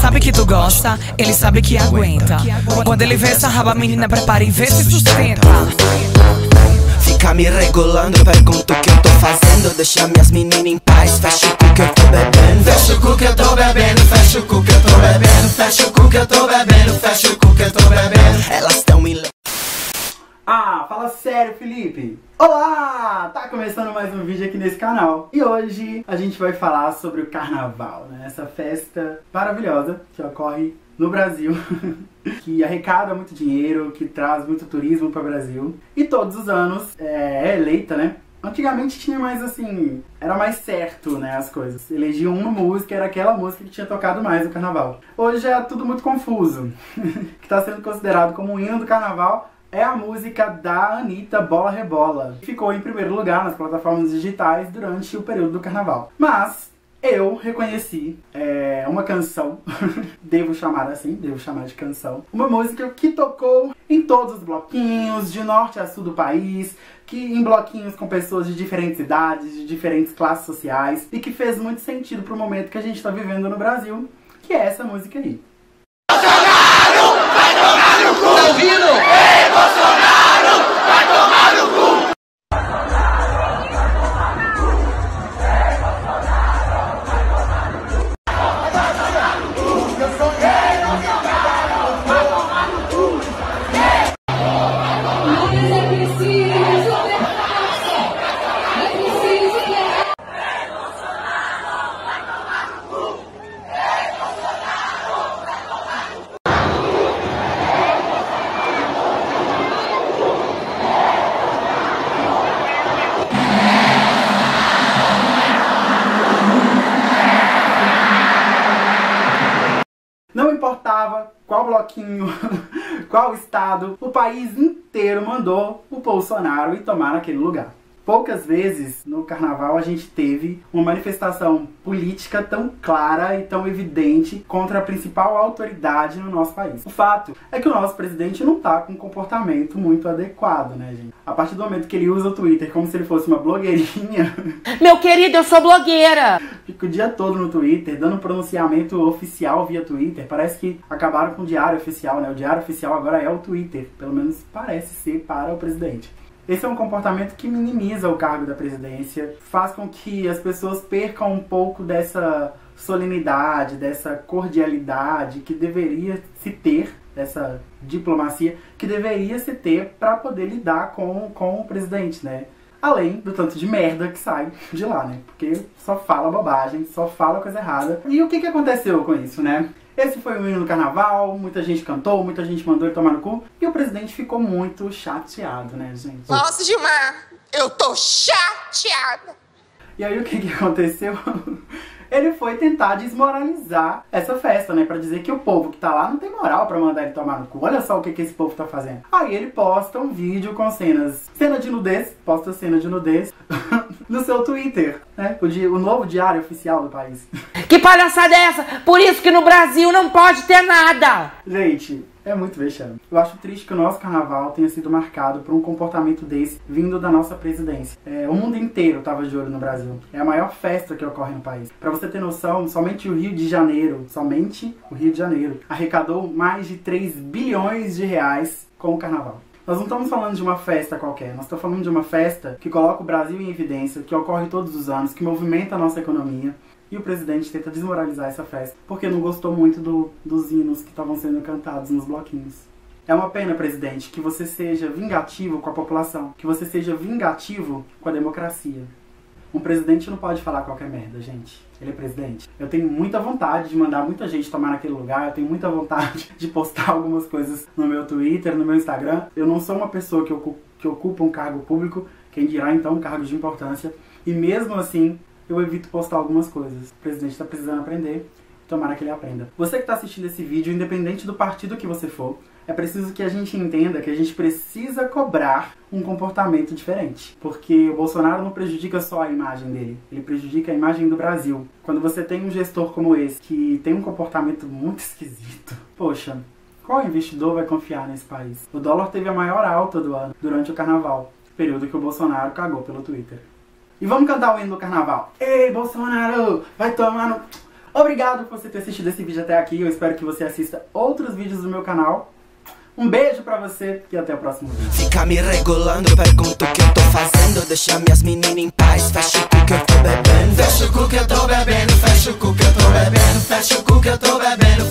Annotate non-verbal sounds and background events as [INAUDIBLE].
sabe que tu gosta, ele sabe que aguenta. Quando ele vê essa raba, menina, prepara e vê se sustenta. Fica me regulando, pergunta o que eu tô fazendo. Deixa minhas meninas em paz, fecha o cu que eu tô bebendo. Fecha o cu que eu tô bebendo, fecha o cu que eu tô bebendo. Fecha o cu que eu tô bebendo, fecha o cu que eu tô bebendo. Elas sério, Felipe! Olá! Tá começando mais um vídeo aqui nesse canal. E hoje a gente vai falar sobre o carnaval, né? Essa festa maravilhosa que ocorre no Brasil, [LAUGHS] que arrecada muito dinheiro, que traz muito turismo para o Brasil. E todos os anos é, é eleita, né? Antigamente tinha mais assim, era mais certo, né, as coisas. Elegiam uma música, era aquela música que tinha tocado mais no carnaval. Hoje é tudo muito confuso. [LAUGHS] que está sendo considerado como um hino do carnaval é a música da Anitta Bola Rebola. Ficou em primeiro lugar nas plataformas digitais durante o período do carnaval. Mas eu reconheci é, uma canção, [LAUGHS] devo chamar assim, devo chamar de canção, uma música que tocou em todos os bloquinhos, de norte a sul do país, que em bloquinhos com pessoas de diferentes idades, de diferentes classes sociais, e que fez muito sentido pro momento que a gente está vivendo no Brasil, que é essa música aí. Importava qual bloquinho, [LAUGHS] qual estado, o país inteiro mandou o Bolsonaro ir tomar naquele lugar. Poucas vezes no carnaval a gente teve uma manifestação política tão clara e tão evidente contra a principal autoridade no nosso país. O fato é que o nosso presidente não tá com um comportamento muito adequado, né, gente? A partir do momento que ele usa o Twitter como se ele fosse uma blogueirinha. [LAUGHS] Meu querido, eu sou blogueira! Fica o dia todo no Twitter, dando pronunciamento oficial via Twitter. Parece que acabaram com o diário oficial, né? O diário oficial agora é o Twitter. Pelo menos parece ser para o presidente. Esse é um comportamento que minimiza o cargo da presidência, faz com que as pessoas percam um pouco dessa solenidade, dessa cordialidade que deveria se ter, dessa diplomacia que deveria se ter para poder lidar com, com o presidente, né? Além do tanto de merda que sai de lá, né? Porque só fala bobagem, só fala coisa errada. E o que, que aconteceu com isso, né? Esse foi o hino do carnaval, muita gente cantou, muita gente mandou ele tomar no cu. E o presidente ficou muito chateado, né, gente? Nossa, Gilmar, eu tô chateada. E aí o que, que aconteceu? [LAUGHS] ele foi tentar desmoralizar essa festa, né? Pra dizer que o povo que tá lá não tem moral para mandar ele tomar no cu. Olha só o que, que esse povo tá fazendo. Aí ele posta um vídeo com cenas. Cena de nudez, posta cena de nudez [LAUGHS] no seu Twitter, né? O, di o novo diário oficial do país. [LAUGHS] Que palhaçada é essa? Por isso que no Brasil não pode ter nada! Gente, é muito vexame. Eu acho triste que o nosso carnaval tenha sido marcado por um comportamento desse vindo da nossa presidência. É, o mundo inteiro estava de olho no Brasil. É a maior festa que ocorre no país. Para você ter noção, somente o Rio de Janeiro, somente o Rio de Janeiro, arrecadou mais de 3 bilhões de reais com o carnaval. Nós não estamos falando de uma festa qualquer, nós estamos falando de uma festa que coloca o Brasil em evidência, que ocorre todos os anos, que movimenta a nossa economia, e o presidente tenta desmoralizar essa festa porque não gostou muito do, dos hinos que estavam sendo cantados nos bloquinhos. É uma pena, presidente, que você seja vingativo com a população, que você seja vingativo com a democracia. Um presidente não pode falar qualquer merda, gente. Ele é presidente. Eu tenho muita vontade de mandar muita gente tomar naquele lugar, eu tenho muita vontade [LAUGHS] de postar algumas coisas no meu Twitter, no meu Instagram. Eu não sou uma pessoa que ocupa, que ocupa um cargo público, quem dirá então um cargo de importância. E mesmo assim, eu evito postar algumas coisas. O presidente está precisando aprender, tomara que ele aprenda. Você que está assistindo esse vídeo, independente do partido que você for, é preciso que a gente entenda que a gente precisa cobrar um comportamento diferente. Porque o Bolsonaro não prejudica só a imagem dele, ele prejudica a imagem do Brasil. Quando você tem um gestor como esse, que tem um comportamento muito esquisito, poxa, qual investidor vai confiar nesse país? O dólar teve a maior alta do ano durante o carnaval, período que o Bolsonaro cagou pelo Twitter. E vamos cantar o hino do carnaval. Ei, Bolsonaro, vai tomar no. Obrigado por você ter assistido esse vídeo até aqui. Eu espero que você assista outros vídeos do meu canal. Um beijo pra você e até o próximo vídeo. Fica me regulando, pergunta o que eu tô fazendo Deixa minhas meninas em paz, fecha o cu que eu tô bebendo Fecha o cu que eu tô bebendo, fecha o cu que eu tô bebendo Fecha o cu que eu tô bebendo